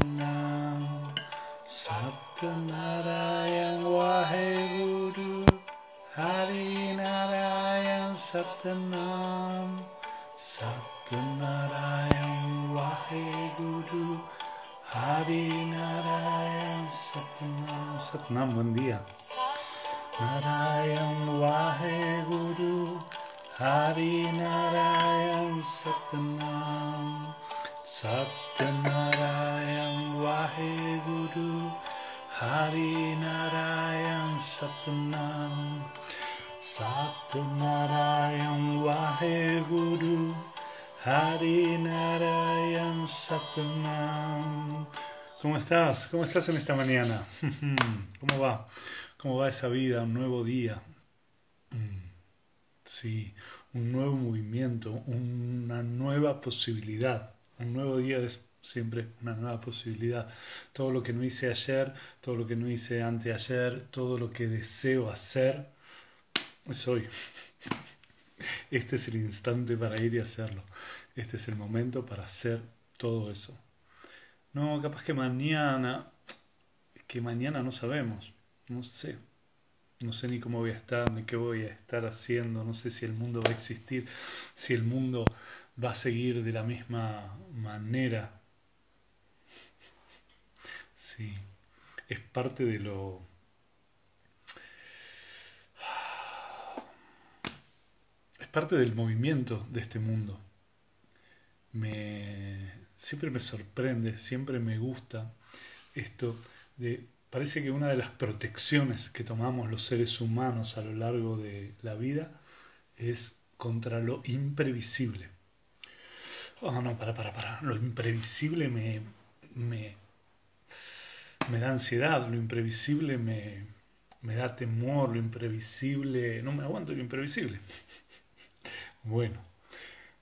Satnam Satnarayan Waheguru Hari Narayan Satnam Satnarayan Waheguru Hari Narayan Satnam Satnam, buen día. Narayan Waheguru Hari Narayan Satnam Satnarayan Waheguru Hari Narayan Satnam Satnarayan Waheguru Hari Narayan Satnam ¿Cómo estás? ¿Cómo estás en esta mañana? ¿Cómo va? ¿Cómo va esa vida? Un nuevo día. Sí, un nuevo movimiento, una nueva posibilidad. Un nuevo día es siempre una nueva posibilidad. Todo lo que no hice ayer, todo lo que no hice anteayer, todo lo que deseo hacer, es hoy. Este es el instante para ir y hacerlo. Este es el momento para hacer todo eso. No, capaz que mañana, que mañana no sabemos, no sé. No sé ni cómo voy a estar, ni qué voy a estar haciendo, no sé si el mundo va a existir, si el mundo va a seguir de la misma manera. Es parte de lo... Es parte del movimiento de este mundo. Me, siempre me sorprende, siempre me gusta esto de parece que una de las protecciones que tomamos los seres humanos a lo largo de la vida es contra lo imprevisible. Oh, no, para, para, para. Lo imprevisible me, me da ansiedad, lo imprevisible me, me da temor, lo imprevisible... No me aguanto lo imprevisible. Bueno,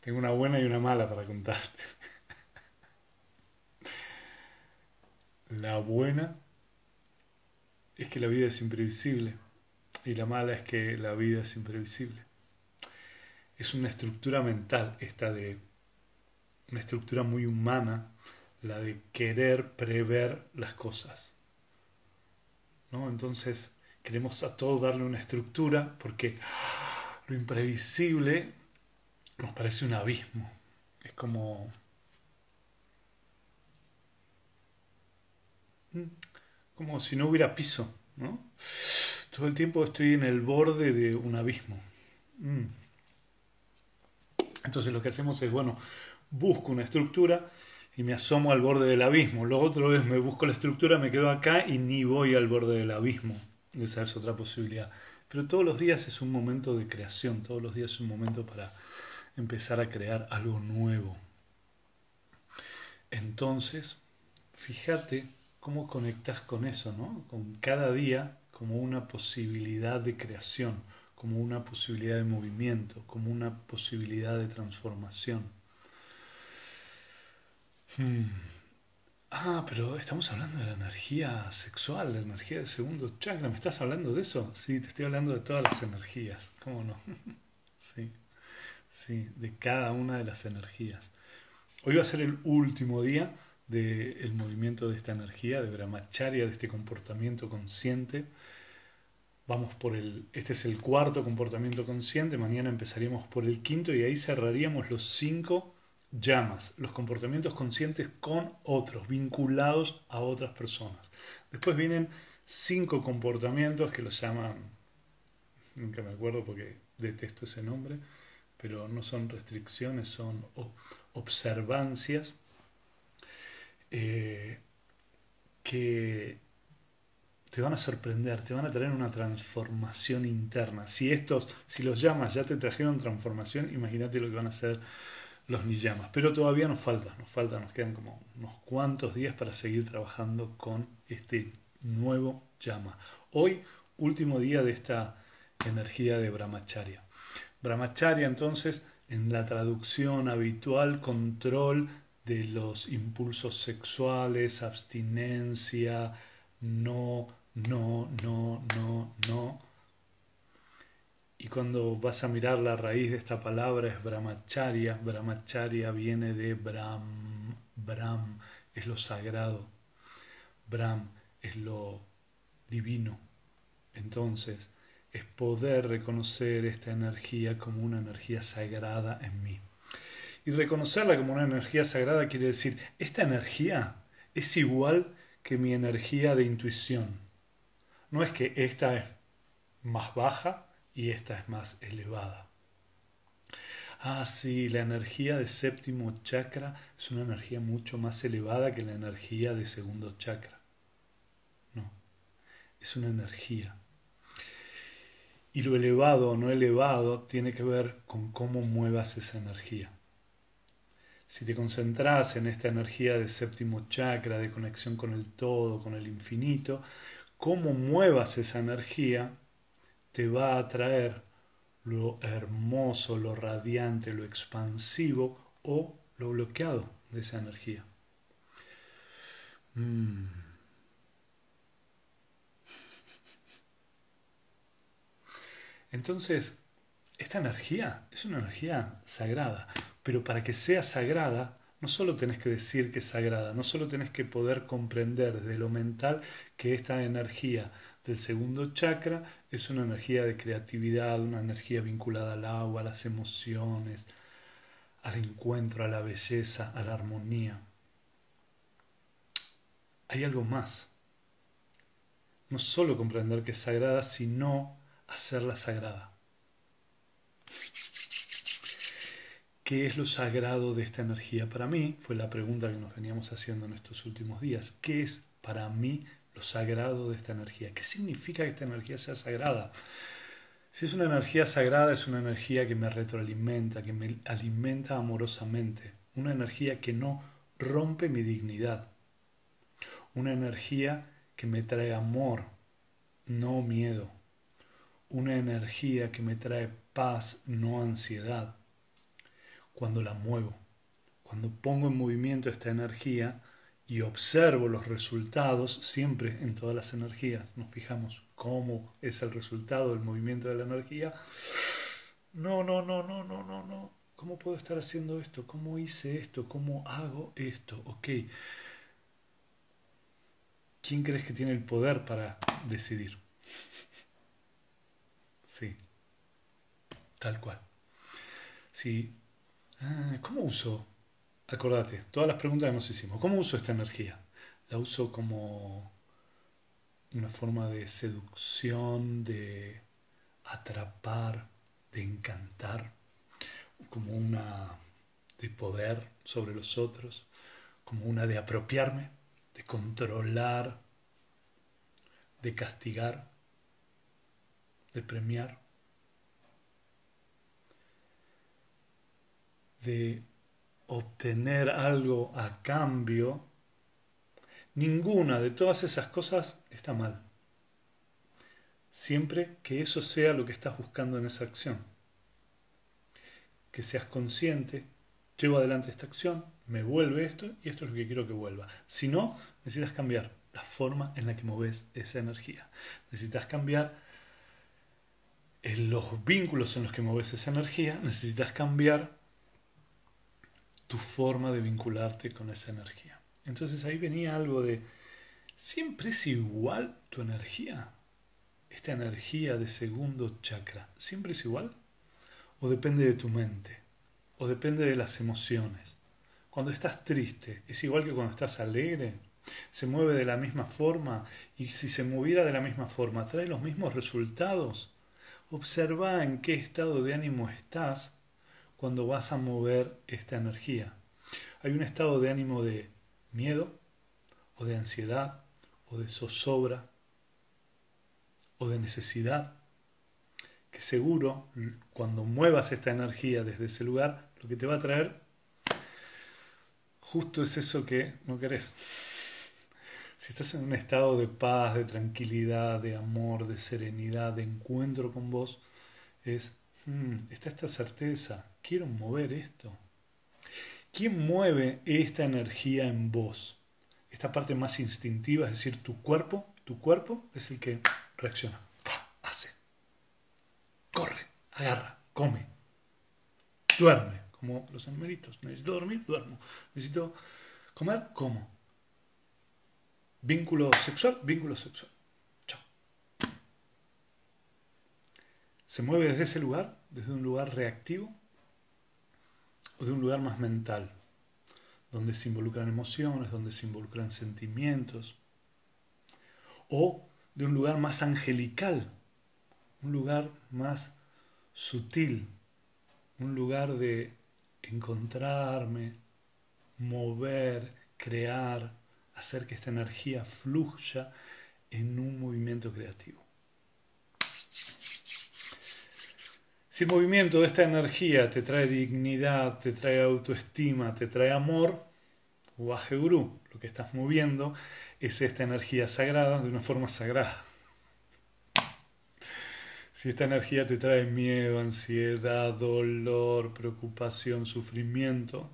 tengo una buena y una mala para contarte. La buena es que la vida es imprevisible y la mala es que la vida es imprevisible. Es una estructura mental esta de una estructura muy humana, la de querer prever las cosas. ¿No? Entonces queremos a todo darle una estructura porque lo imprevisible nos parece un abismo. Es como... como si no hubiera piso, ¿no? Todo el tiempo estoy en el borde de un abismo. Mm. Entonces lo que hacemos es, bueno, busco una estructura y me asomo al borde del abismo. Luego otra vez me busco la estructura, me quedo acá y ni voy al borde del abismo. Esa es otra posibilidad. Pero todos los días es un momento de creación, todos los días es un momento para empezar a crear algo nuevo. Entonces, fíjate cómo conectas con eso, ¿no? Con cada día como una posibilidad de creación, como una posibilidad de movimiento, como una posibilidad de transformación. Hmm. Ah, pero estamos hablando de la energía sexual, la energía del segundo chakra. ¿Me estás hablando de eso? Sí, te estoy hablando de todas las energías. ¿Cómo no? sí, sí, de cada una de las energías. Hoy va a ser el último día del movimiento de esta energía, de brahmacharya, de este comportamiento consciente. Vamos por el, este es el cuarto comportamiento consciente, mañana empezaríamos por el quinto y ahí cerraríamos los cinco llamas, los comportamientos conscientes con otros, vinculados a otras personas. Después vienen cinco comportamientos que los llaman, nunca me acuerdo porque detesto ese nombre, pero no son restricciones, son observancias eh, que te van a sorprender, te van a traer una transformación interna. Si estos, si los llamas ya te trajeron transformación, imagínate lo que van a hacer los ni llamas. Pero todavía nos falta, nos falta, nos quedan como unos cuantos días para seguir trabajando con este nuevo llama. Hoy, último día de esta energía de Brahmacharya. Brahmacharya, entonces, en la traducción habitual, control de los impulsos sexuales, abstinencia, no, no, no, no, no. Y cuando vas a mirar la raíz de esta palabra es brahmacharya. Brahmacharya viene de brahm. Brahm es lo sagrado. Brahm es lo divino. Entonces, es poder reconocer esta energía como una energía sagrada en mí. Y reconocerla como una energía sagrada quiere decir, esta energía es igual que mi energía de intuición. No es que esta es más baja y esta es más elevada. Ah, sí, la energía de séptimo chakra es una energía mucho más elevada que la energía de segundo chakra. No, es una energía. Y lo elevado o no elevado tiene que ver con cómo muevas esa energía. Si te concentras en esta energía de séptimo chakra, de conexión con el todo, con el infinito, cómo muevas esa energía te va a atraer lo hermoso, lo radiante, lo expansivo o lo bloqueado de esa energía. Mm. Entonces, esta energía es una energía sagrada, pero para que sea sagrada, no solo tenés que decir que es sagrada, no solo tenés que poder comprender desde lo mental que esta energía del segundo chakra es una energía de creatividad, una energía vinculada al agua, a las emociones, al encuentro, a la belleza, a la armonía. Hay algo más. No solo comprender que es sagrada, sino hacerla sagrada. ¿Qué es lo sagrado de esta energía para mí? Fue la pregunta que nos veníamos haciendo en estos últimos días. ¿Qué es para mí lo sagrado de esta energía? ¿Qué significa que esta energía sea sagrada? Si es una energía sagrada, es una energía que me retroalimenta, que me alimenta amorosamente, una energía que no rompe mi dignidad, una energía que me trae amor, no miedo, una energía que me trae paz, no ansiedad, cuando la muevo, cuando pongo en movimiento esta energía y observo los resultados, siempre en todas las energías, nos fijamos cómo es el resultado del movimiento de la energía. No, no, no, no, no, no, no. ¿Cómo puedo estar haciendo esto? ¿Cómo hice esto? ¿Cómo hago esto? Ok. ¿Quién crees que tiene el poder para decidir? Sí. Tal cual. Si Ah, ¿Cómo uso? Acordate, todas las preguntas que nos hicimos. ¿Cómo uso esta energía? La uso como una forma de seducción, de atrapar, de encantar, como una de poder sobre los otros, como una de apropiarme, de controlar, de castigar, de premiar. De obtener algo a cambio, ninguna de todas esas cosas está mal. Siempre que eso sea lo que estás buscando en esa acción. Que seas consciente, llevo adelante esta acción, me vuelve esto y esto es lo que quiero que vuelva. Si no, necesitas cambiar la forma en la que moves esa energía. Necesitas cambiar los vínculos en los que mueves esa energía, necesitas cambiar tu forma de vincularte con esa energía. Entonces ahí venía algo de, ¿siempre es igual tu energía? Esta energía de segundo chakra, ¿siempre es igual? ¿O depende de tu mente? ¿O depende de las emociones? Cuando estás triste, ¿es igual que cuando estás alegre? ¿Se mueve de la misma forma? Y si se moviera de la misma forma, ¿trae los mismos resultados? Observa en qué estado de ánimo estás cuando vas a mover esta energía. Hay un estado de ánimo de miedo o de ansiedad o de zozobra o de necesidad que seguro cuando muevas esta energía desde ese lugar lo que te va a traer justo es eso que no querés. Si estás en un estado de paz, de tranquilidad, de amor, de serenidad, de encuentro con vos, es, hmm, está esta certeza, quiero mover esto. ¿Quién mueve esta energía en vos? Esta parte más instintiva, es decir, tu cuerpo, tu cuerpo es el que reacciona, hace, corre, agarra, come, duerme, como los animalitos. Necesito dormir, duermo. Necesito comer, como. Vínculo sexual, vínculo sexual. Chao. Se mueve desde ese lugar, desde un lugar reactivo o de un lugar más mental, donde se involucran emociones, donde se involucran sentimientos, o de un lugar más angelical, un lugar más sutil, un lugar de encontrarme, mover, crear, hacer que esta energía fluya en un movimiento creativo. Si el movimiento de esta energía te trae dignidad, te trae autoestima, te trae amor, Guru, lo que estás moviendo es esta energía sagrada de una forma sagrada. Si esta energía te trae miedo, ansiedad, dolor, preocupación, sufrimiento,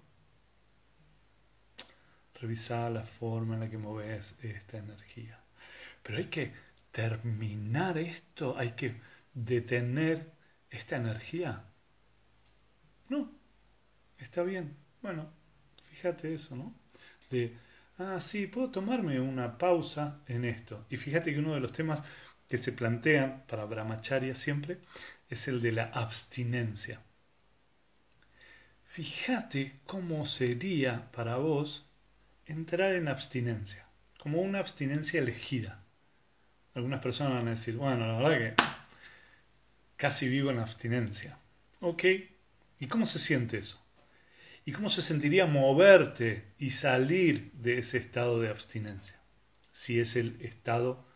revisa la forma en la que moves esta energía. Pero hay que terminar esto, hay que detener esta energía. No, está bien. Bueno, fíjate eso, ¿no? De, ah, sí, puedo tomarme una pausa en esto. Y fíjate que uno de los temas que se plantean para Brahmacharya siempre es el de la abstinencia. Fíjate cómo sería para vos entrar en abstinencia, como una abstinencia elegida. Algunas personas van a decir, bueno, la verdad que casi vivo en abstinencia. ¿Ok? ¿Y cómo se siente eso? ¿Y cómo se sentiría moverte y salir de ese estado de abstinencia? Si es el estado,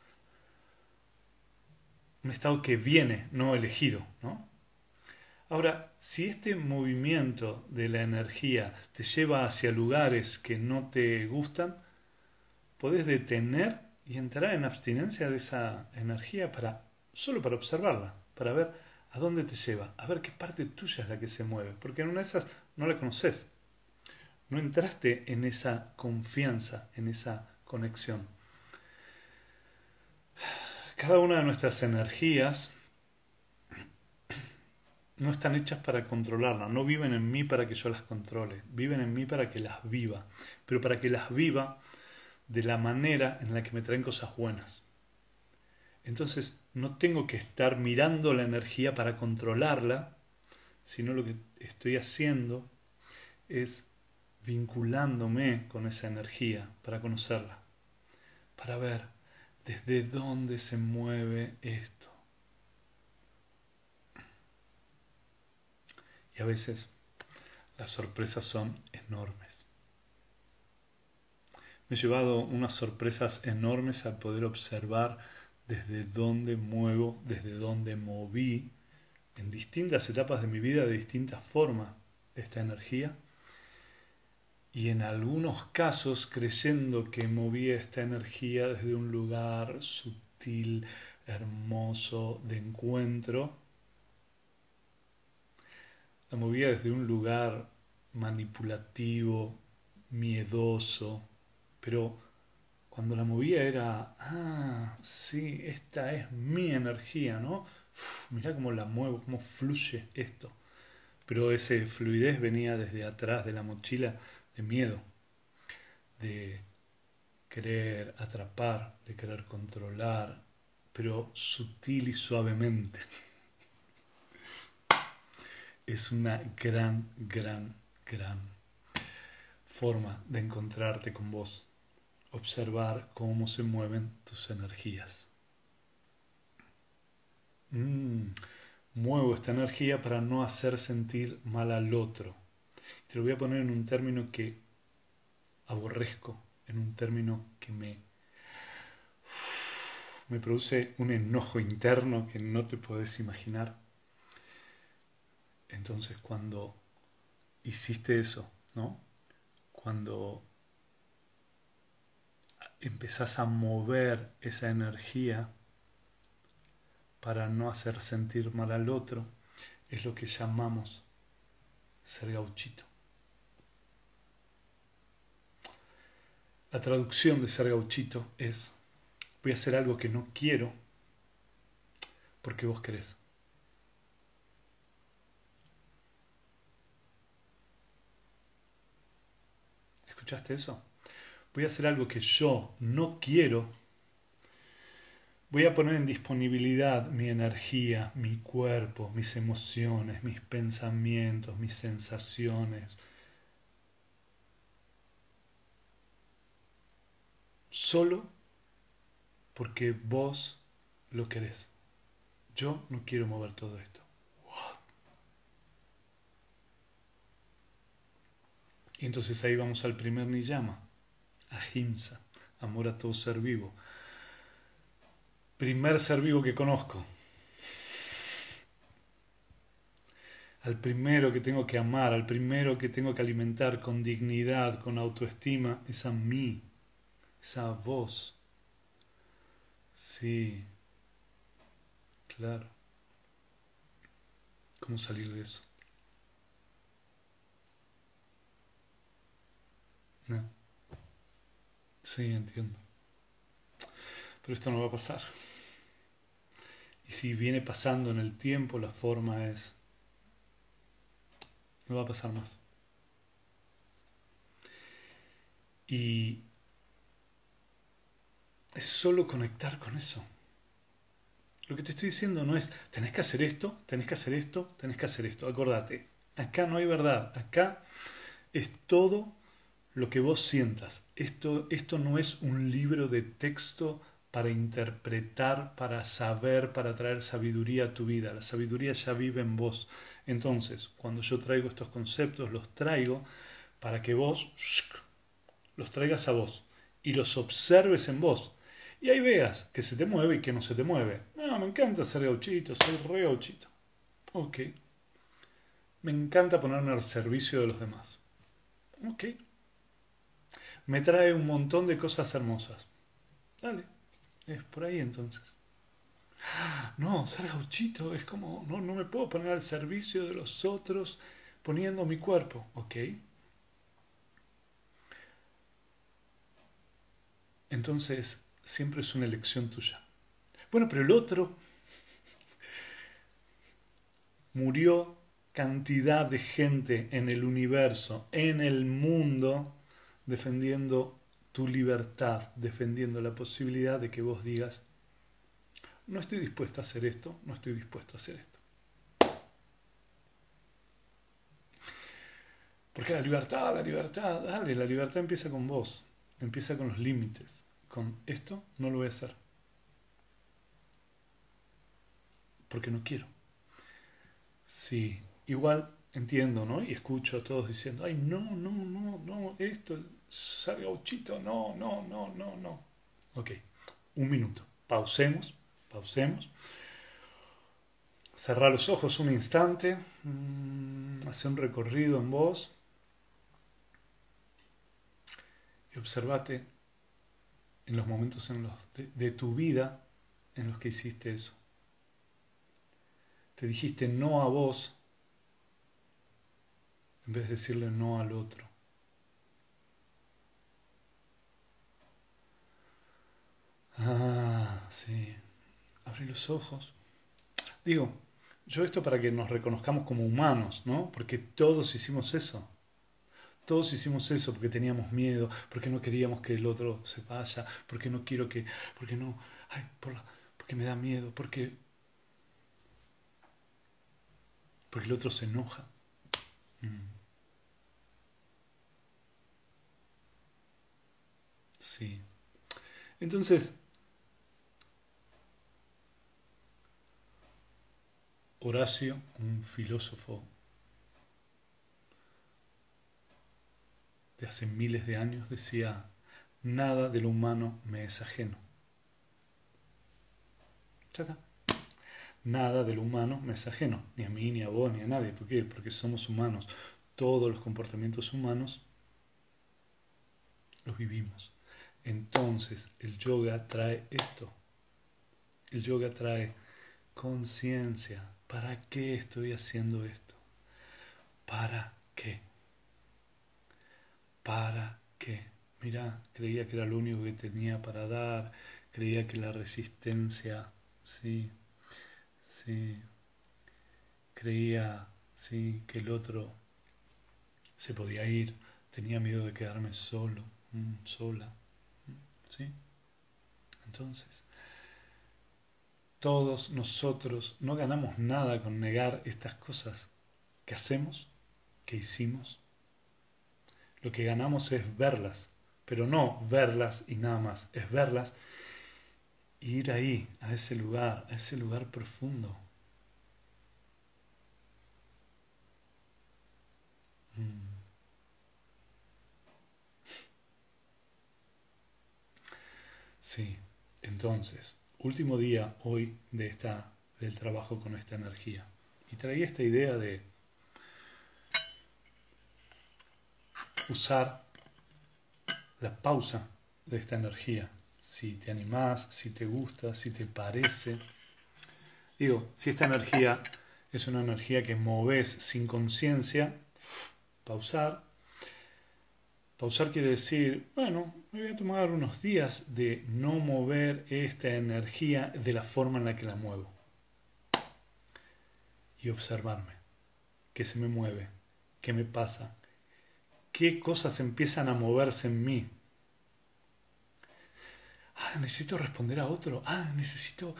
un estado que viene, no elegido, ¿no? Ahora, si este movimiento de la energía te lleva hacia lugares que no te gustan, podés detener y entrar en abstinencia de esa energía para solo para observarla, para ver a dónde te lleva, a ver qué parte tuya es la que se mueve, porque en una de esas no la conoces. No entraste en esa confianza, en esa conexión. Cada una de nuestras energías no están hechas para controlarlas, no viven en mí para que yo las controle, viven en mí para que las viva, pero para que las viva de la manera en la que me traen cosas buenas. Entonces no tengo que estar mirando la energía para controlarla, sino lo que estoy haciendo es vinculándome con esa energía para conocerla, para ver desde dónde se mueve esto Y a veces las sorpresas son enormes. Me he llevado unas sorpresas enormes al poder observar desde dónde muevo, desde dónde moví en distintas etapas de mi vida, de distintas formas, esta energía. Y en algunos casos creyendo que moví esta energía desde un lugar sutil, hermoso, de encuentro, la movía desde un lugar manipulativo, miedoso, pero cuando la movía era, ah, sí, esta es mi energía, ¿no? mirá cómo la muevo, cómo fluye esto. Pero ese fluidez venía desde atrás de la mochila de miedo, de querer atrapar, de querer controlar, pero sutil y suavemente es una gran, gran, gran forma de encontrarte con vos, observar cómo se mueven tus energías. Mm, muevo esta energía para no hacer sentir mal al otro. Te lo voy a poner en un término que aborrezco, en un término que me, me produce un enojo interno que no te puedes imaginar entonces cuando hiciste eso, ¿no? Cuando empezás a mover esa energía para no hacer sentir mal al otro, es lo que llamamos ser gauchito. La traducción de ser gauchito es voy a hacer algo que no quiero porque vos querés. ¿Escuchaste eso? Voy a hacer algo que yo no quiero, voy a poner en disponibilidad mi energía, mi cuerpo, mis emociones, mis pensamientos, mis sensaciones. Solo porque vos lo querés. Yo no quiero mover todo esto. Y entonces ahí vamos al primer niyama, ahimsa, amor a todo ser vivo. Primer ser vivo que conozco. Al primero que tengo que amar, al primero que tengo que alimentar con dignidad, con autoestima, es a mí, es a vos. Sí, claro. ¿Cómo salir de eso? No. Sí, entiendo. Pero esto no va a pasar. Y si viene pasando en el tiempo, la forma es... No va a pasar más. Y es solo conectar con eso. Lo que te estoy diciendo no es, tenés que hacer esto, tenés que hacer esto, tenés que hacer esto. Acordate, acá no hay verdad, acá es todo lo que vos sientas. Esto, esto no es un libro de texto para interpretar, para saber, para traer sabiduría a tu vida. La sabiduría ya vive en vos. Entonces, cuando yo traigo estos conceptos, los traigo para que vos los traigas a vos y los observes en vos. Y ahí veas que se te mueve y que no se te mueve. No, me encanta ser gauchito, soy re gauchito. Ok. Me encanta ponerme al servicio de los demás. Ok me trae un montón de cosas hermosas. Dale, es por ahí entonces. No, ser gauchito es como, no, no me puedo poner al servicio de los otros poniendo mi cuerpo, ¿ok? Entonces, siempre es una elección tuya. Bueno, pero el otro murió cantidad de gente en el universo, en el mundo, defendiendo tu libertad, defendiendo la posibilidad de que vos digas, no estoy dispuesto a hacer esto, no estoy dispuesto a hacer esto. Porque la libertad, la libertad, dale, la libertad empieza con vos, empieza con los límites. Con esto no lo voy a hacer. Porque no quiero. Sí, igual entiendo, ¿no? Y escucho a todos diciendo, ay, no, no, no, no, esto, ser gauchito, no, no, no, no, no. Ok, un minuto. Pausemos, pausemos. Cerrar los ojos un instante. Mm, hacer un recorrido en vos. Y observate en los momentos en los de tu vida en los que hiciste eso. Te dijiste no a vos en vez de decirle no al otro. Ah, sí. Abrí los ojos. Digo, yo esto para que nos reconozcamos como humanos, ¿no? Porque todos hicimos eso. Todos hicimos eso porque teníamos miedo, porque no queríamos que el otro se vaya, porque no quiero que, porque no, ay, por porque me da miedo, porque, porque el otro se enoja. Mm. Sí. Entonces, Horacio, un filósofo de hace miles de años, decía, nada de lo humano me es ajeno. Nada de lo humano me es ajeno, ni a mí, ni a vos, ni a nadie. ¿Por qué? Porque somos humanos. Todos los comportamientos humanos los vivimos. Entonces, el yoga trae esto. El yoga trae conciencia, ¿Para qué estoy haciendo esto? ¿Para qué? ¿Para qué? Mira, creía que era lo único que tenía para dar, creía que la resistencia, sí, sí, creía, sí, que el otro se podía ir, tenía miedo de quedarme solo. mm, sola. ¿Sí? Entonces, todos nosotros no ganamos nada con negar estas cosas que hacemos, que hicimos. Lo que ganamos es verlas, pero no verlas y nada más, es verlas e ir ahí, a ese lugar, a ese lugar profundo. Mm. Sí, entonces, último día hoy de esta, del trabajo con esta energía. Y traía esta idea de usar la pausa de esta energía. Si te animás, si te gusta, si te parece. Digo, si esta energía es una energía que moves sin conciencia, pausar. Pausar quiere decir, bueno, me voy a tomar unos días de no mover esta energía de la forma en la que la muevo. Y observarme, qué se me mueve, qué me pasa, qué cosas empiezan a moverse en mí. Ah, necesito responder a otro. Ah, necesito.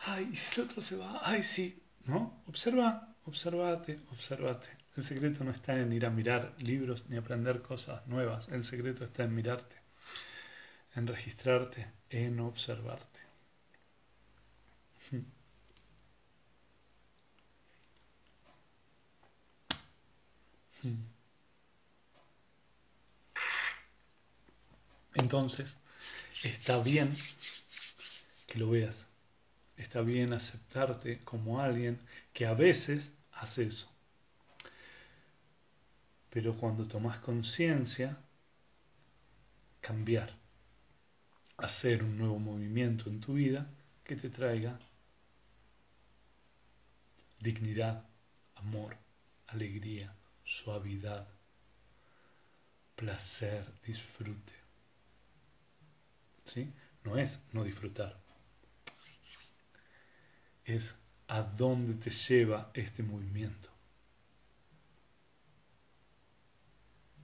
Ay, ¿y si el otro se va? Ay, sí. ¿No? Observa, observate, observate. El secreto no está en ir a mirar libros ni aprender cosas nuevas. El secreto está en mirarte, en registrarte, en observarte. Entonces, está bien que lo veas. Está bien aceptarte como alguien que a veces hace eso. Pero cuando tomas conciencia, cambiar, hacer un nuevo movimiento en tu vida que te traiga dignidad, amor, alegría, suavidad, placer, disfrute. ¿Sí? No es no disfrutar. Es a dónde te lleva este movimiento.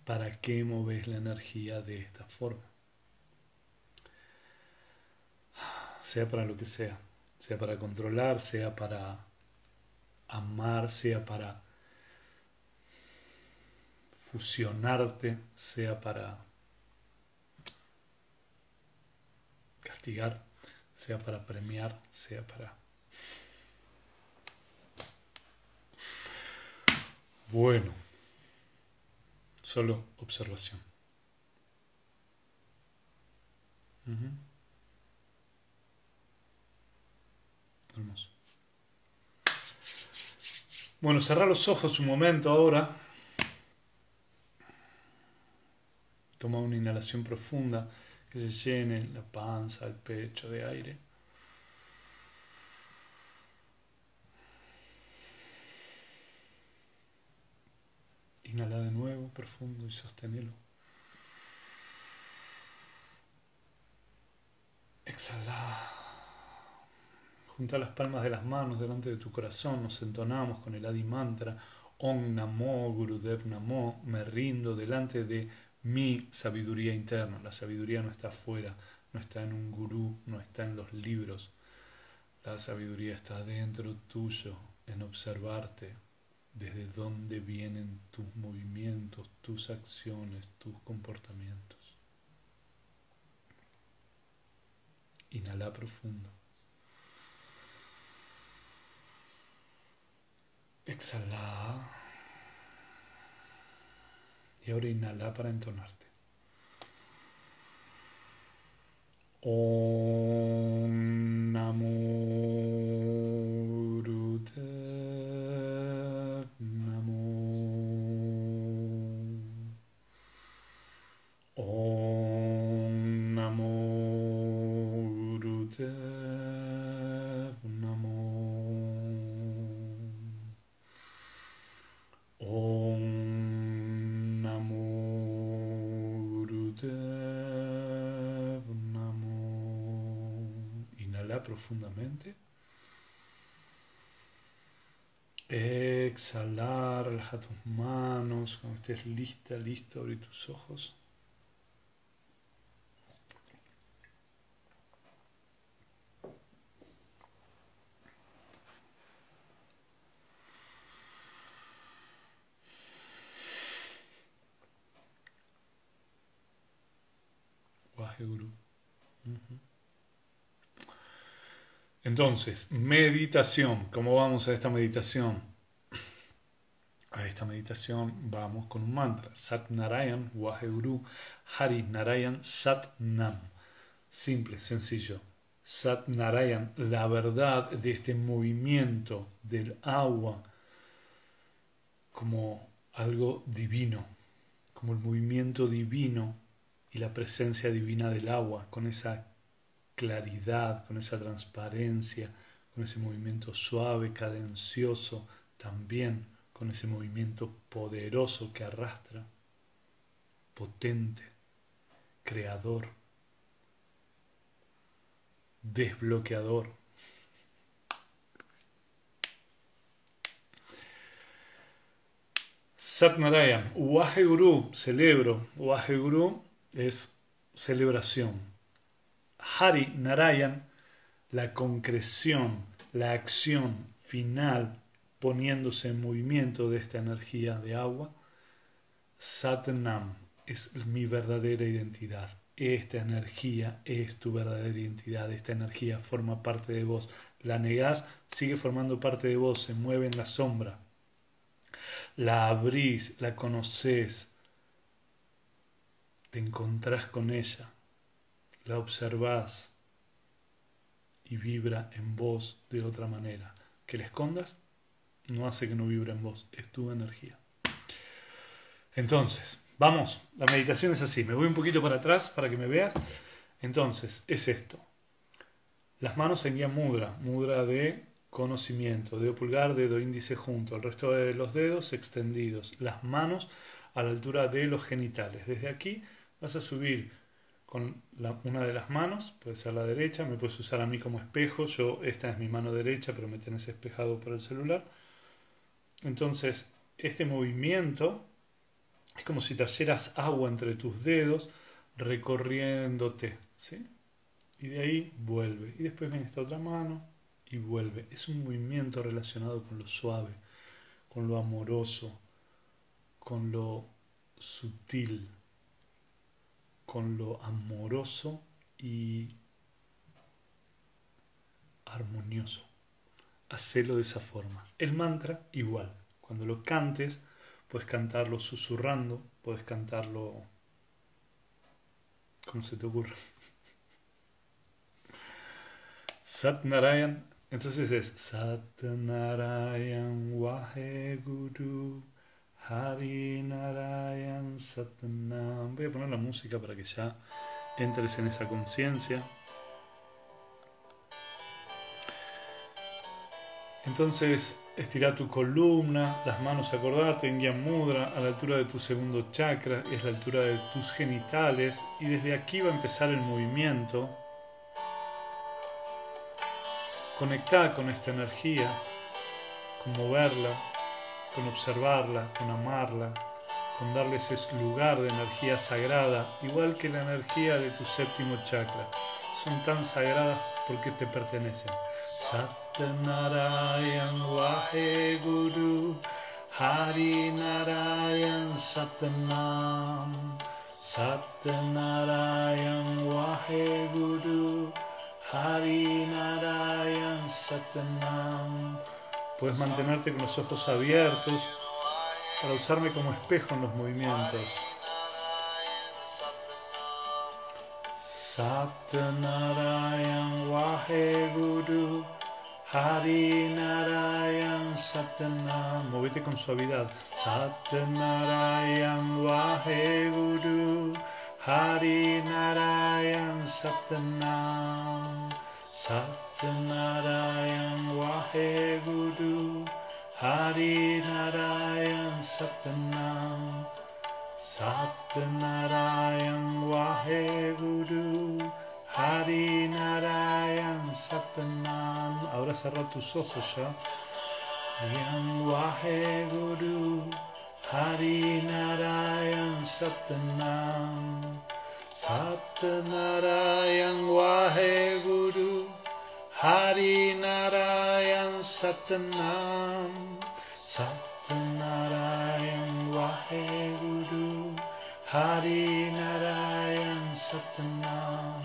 ¿Para qué moves la energía de esta forma? Sea para lo que sea, sea para controlar, sea para amar, sea para fusionarte, sea para castigar, sea para premiar, sea para... Bueno, solo observación. Hermoso. Bueno, cerrar los ojos un momento ahora. Toma una inhalación profunda que se llene la panza, el pecho de aire. Inhala de nuevo, profundo y sosténelo. Exhala. Junta las palmas de las manos delante de tu corazón, nos entonamos con el Adi Mantra. Om Namo Gurudev Namo. Me rindo delante de mi sabiduría interna. La sabiduría no está afuera, no está en un gurú, no está en los libros. La sabiduría está dentro tuyo, en observarte desde dónde vienen tus movimientos, tus acciones, tus comportamientos. Inhala profundo. Exhala. Y ahora inhala para entonarte. Om Namo Profundamente. Exhalar, relaja tus manos. Cuando estés lista, listo, abrir tus ojos. Waheguru. Ujú. Entonces, meditación. ¿Cómo vamos a esta meditación? A esta meditación vamos con un mantra. Sat Narayan Waheguru Hari Narayan Sat Nam. Simple, sencillo. Sat Narayan, la verdad de este movimiento del agua como algo divino, como el movimiento divino y la presencia divina del agua, con esa claridad, con esa transparencia, con ese movimiento suave, cadencioso, también con ese movimiento poderoso que arrastra, potente, creador, desbloqueador. Satnarayan, Waheguru, celebro. Waheguru es celebración. Hari Narayan, la concreción, la acción final poniéndose en movimiento de esta energía de agua. Satnam es mi verdadera identidad. Esta energía es tu verdadera identidad. Esta energía forma parte de vos. La negás, sigue formando parte de vos, se mueve en la sombra. La abrís, la conoces, te encontrás con ella, la observás y vibra en vos de otra manera. Que la escondas no hace que no vibre en vos, es tu energía. Entonces, vamos, la meditación es así, me voy un poquito para atrás para que me veas. Entonces, es esto. Las manos en guía mudra, mudra de conocimiento, dedo pulgar, dedo índice junto, el resto de los dedos extendidos, las manos a la altura de los genitales. Desde aquí vas a subir con una de las manos, puede ser la derecha, me puedes usar a mí como espejo, yo esta es mi mano derecha, pero me tenés espejado por el celular. Entonces, este movimiento es como si trajeras agua entre tus dedos recorriéndote, ¿sí? Y de ahí vuelve. Y después viene esta otra mano y vuelve. Es un movimiento relacionado con lo suave, con lo amoroso, con lo sutil, con lo amoroso y armonioso. Hacelo de esa forma. El mantra igual. Cuando lo cantes, puedes cantarlo susurrando, puedes cantarlo como se te ocurre. Satnarayan entonces es Satnarayan Waheguru Hari Narayan Satnam. Voy a poner la música para que ya entres en esa conciencia. Entonces estira tu columna, las manos acordate en Gyan Mudra a la altura de tu segundo chakra, es la altura de tus genitales y desde aquí va a empezar el movimiento Conectar con esta energía, con moverla, con observarla, con amarla, con darle ese lugar de energía sagrada, igual que la energía de tu séptimo chakra. Son tan sagradas porque te pertenecen. Satnarayan Wahe Guru Hari Narayan Satnam Satnarayan Wahe Guru Hari Narayan. Puedes mantenerte con los ojos abiertos para usarme como espejo en los movimientos. Satnarayan Waheguru Hari Narayan. Movete con suavidad. Satnarayan Waheguru Hari Narayan Satanam Satnarayan Waheguru Hari Narayan Satanam Satnarayan Waheguru Hari Narayan Satanam Ahora cerra tus ojos ya. Yan Waheguru Hari Narayan Satanam Satnarayan Waheguru Hari Narayan Satanam Satnarayan Waheguru Hari Narayan Satanam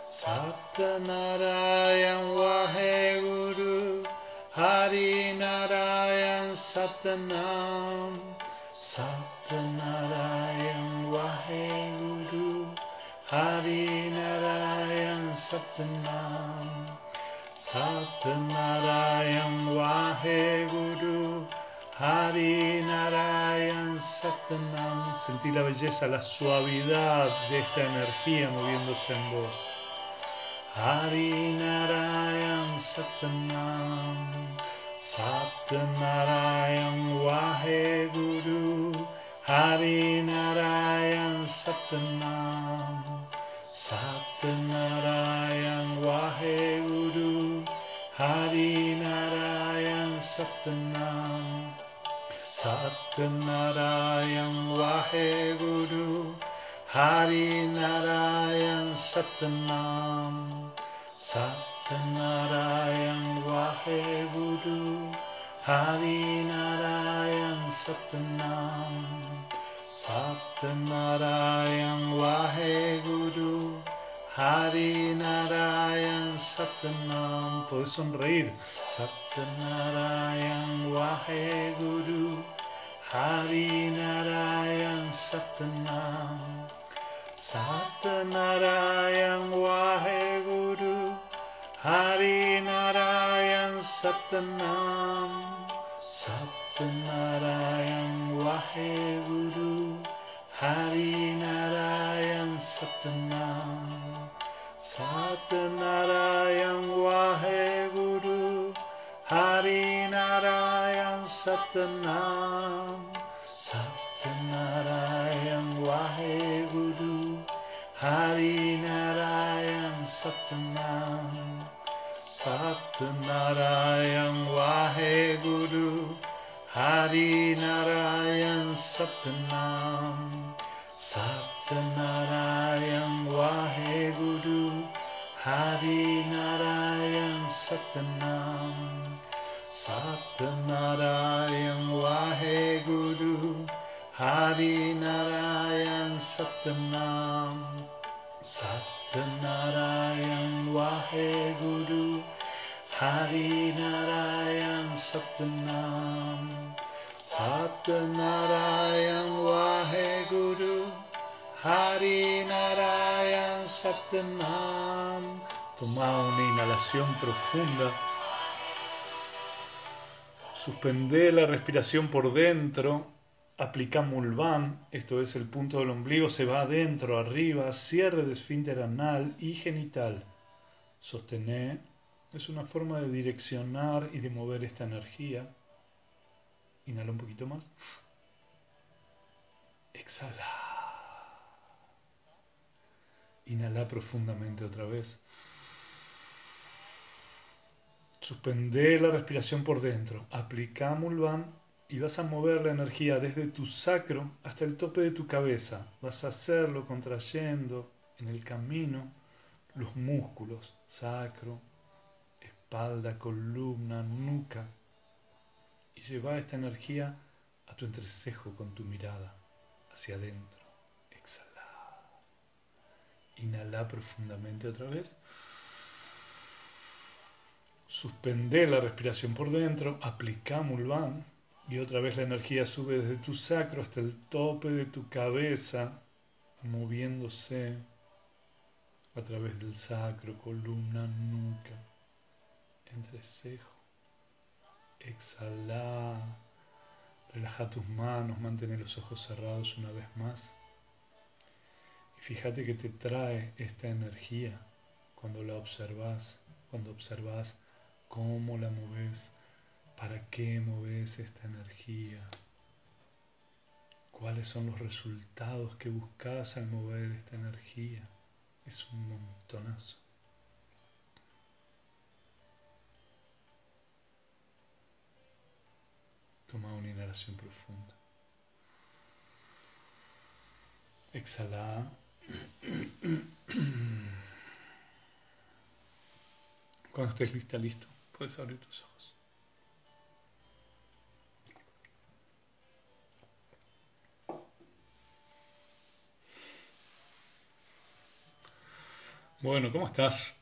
Satnarayan Waheguru Hari Narayan Satnam Satnarayan Waheguru Hari Narayan Satnam Satnarayan Waheguru Hari Narayan Satnam Sentí la belleza, la suavidad de esta energía moviéndose en vos. Hari Narayan Satnam Satnarayan Waheguru Hari Narayan Satnam Satyanarayan Vaheguru Hari Narayan Satnam. Satyanarayan Vaheguru Hari Narayan Satnam. Satyanarayan Vaheguru Hari Narayan Satnam. Person read. Satyanarayan Vaheguru Hari Narayan Satnam. Satnarayan Waheguru Hari Narayan Satnam. Satnarayan Waheguru Hari Narayan Satnam. Satnarayan Waheguru Hari Narayan Satnam Satnam Satnarayan Waheguru Hari Narayan Satnam Satnarayan Waheguru Hari Narayan Satnam Toma una inhalación profunda. Suspende la respiración por dentro. Aplica Mulvan, esto es el punto del ombligo, se va adentro, arriba, cierre de esfínter anal y genital. Sostener es una forma de direccionar y de mover esta energía. Inhala un poquito más. Exhala. Inhala profundamente otra vez. Suspende la respiración por dentro. Aplica Mulvan y vas a mover la energía desde tu sacro hasta el tope de tu cabeza. Vas a hacerlo contrayendo en el camino los músculos, sacro, espalda, columna, nuca. Y lleva esta energía a tu entrecejo con tu mirada hacia adentro. Inhala profundamente otra vez. Suspende la respiración por dentro. Aplica Mulvan. Y otra vez la energía sube desde tu sacro hasta el tope de tu cabeza, moviéndose a través del sacro, columna, nuca, entrecejo. Exhala. Relaja tus manos, mantén los ojos cerrados una vez más. Fíjate que te trae esta energía cuando la observas, cuando observas cómo la moves, para qué moves esta energía, cuáles son los resultados que buscas al mover esta energía. Es un montonazo. Toma una inhalación profunda. Exhala. Cuando estés lista, listo, puedes abrir tus ojos. Bueno, ¿cómo estás?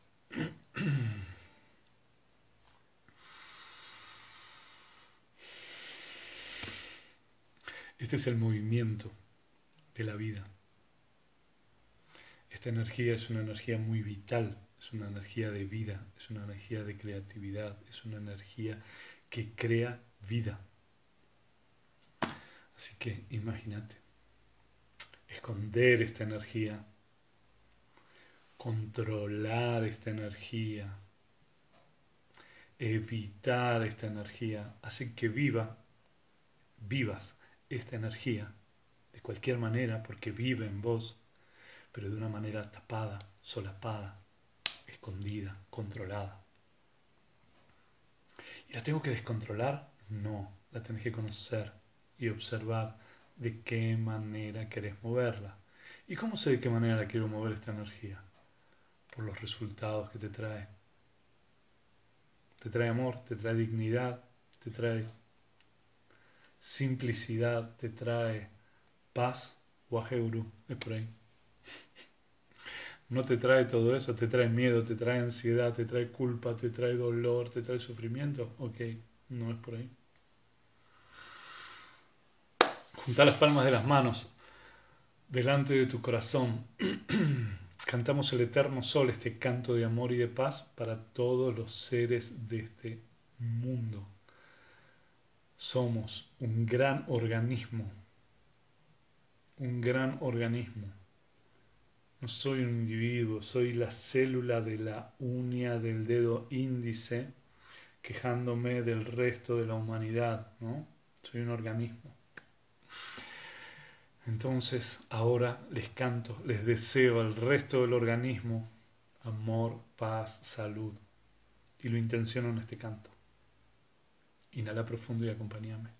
Este es el movimiento de la vida. Esta energía es una energía muy vital, es una energía de vida, es una energía de creatividad, es una energía que crea vida. Así que imagínate, esconder esta energía controlar esta energía, evitar esta energía, hace que viva, vivas esta energía de cualquier manera, porque vive en vos, pero de una manera tapada, solapada, escondida, controlada. ¿Y la tengo que descontrolar? No, la tenés que conocer y observar de qué manera querés moverla. ¿Y cómo sé de qué manera la quiero mover esta energía? por los resultados que te trae. Te trae amor, te trae dignidad, te trae simplicidad, te trae paz, wajeuru, es por ahí. No te trae todo eso, te trae miedo, te trae ansiedad, te trae culpa, te trae dolor, te trae sufrimiento. Ok, no es por ahí. Junta las palmas de las manos delante de tu corazón. Cantamos el eterno sol, este canto de amor y de paz para todos los seres de este mundo. Somos un gran organismo, un gran organismo. No soy un individuo, soy la célula de la uña del dedo índice quejándome del resto de la humanidad, ¿no? Soy un organismo. Entonces ahora les canto, les deseo al resto del organismo amor, paz, salud. Y lo intenciono en este canto. Inhala profundo y acompáñame.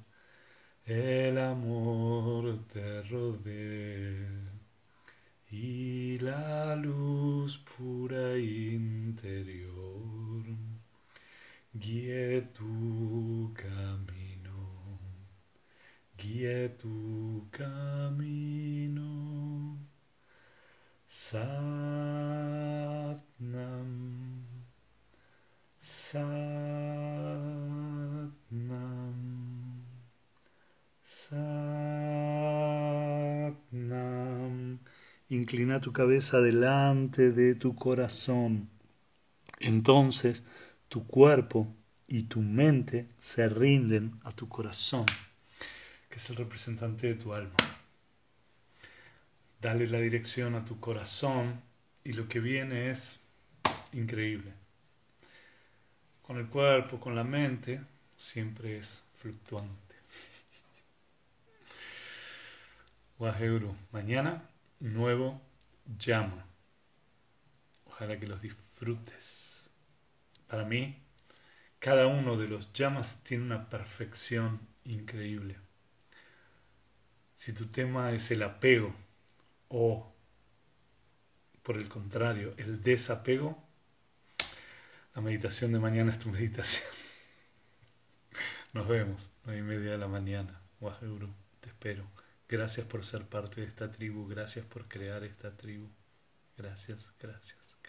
el amor te rodee y la luz pura interior guíe tu camino guíe tu camino. Satnam, Satnam, Inclina tu cabeza delante de tu corazón. Entonces tu cuerpo y tu mente se rinden a tu corazón que es el representante de tu alma. Dale la dirección a tu corazón y lo que viene es increíble. Con el cuerpo, con la mente, siempre es fluctuante. Waheuru, mañana nuevo llama. Ojalá que los disfrutes. Para mí, cada uno de los llamas tiene una perfección increíble. Si tu tema es el apego o, por el contrario, el desapego, la meditación de mañana es tu meditación. Nos vemos, nueve y media de la mañana. Waheguru, te espero. Gracias por ser parte de esta tribu, gracias por crear esta tribu. Gracias, gracias.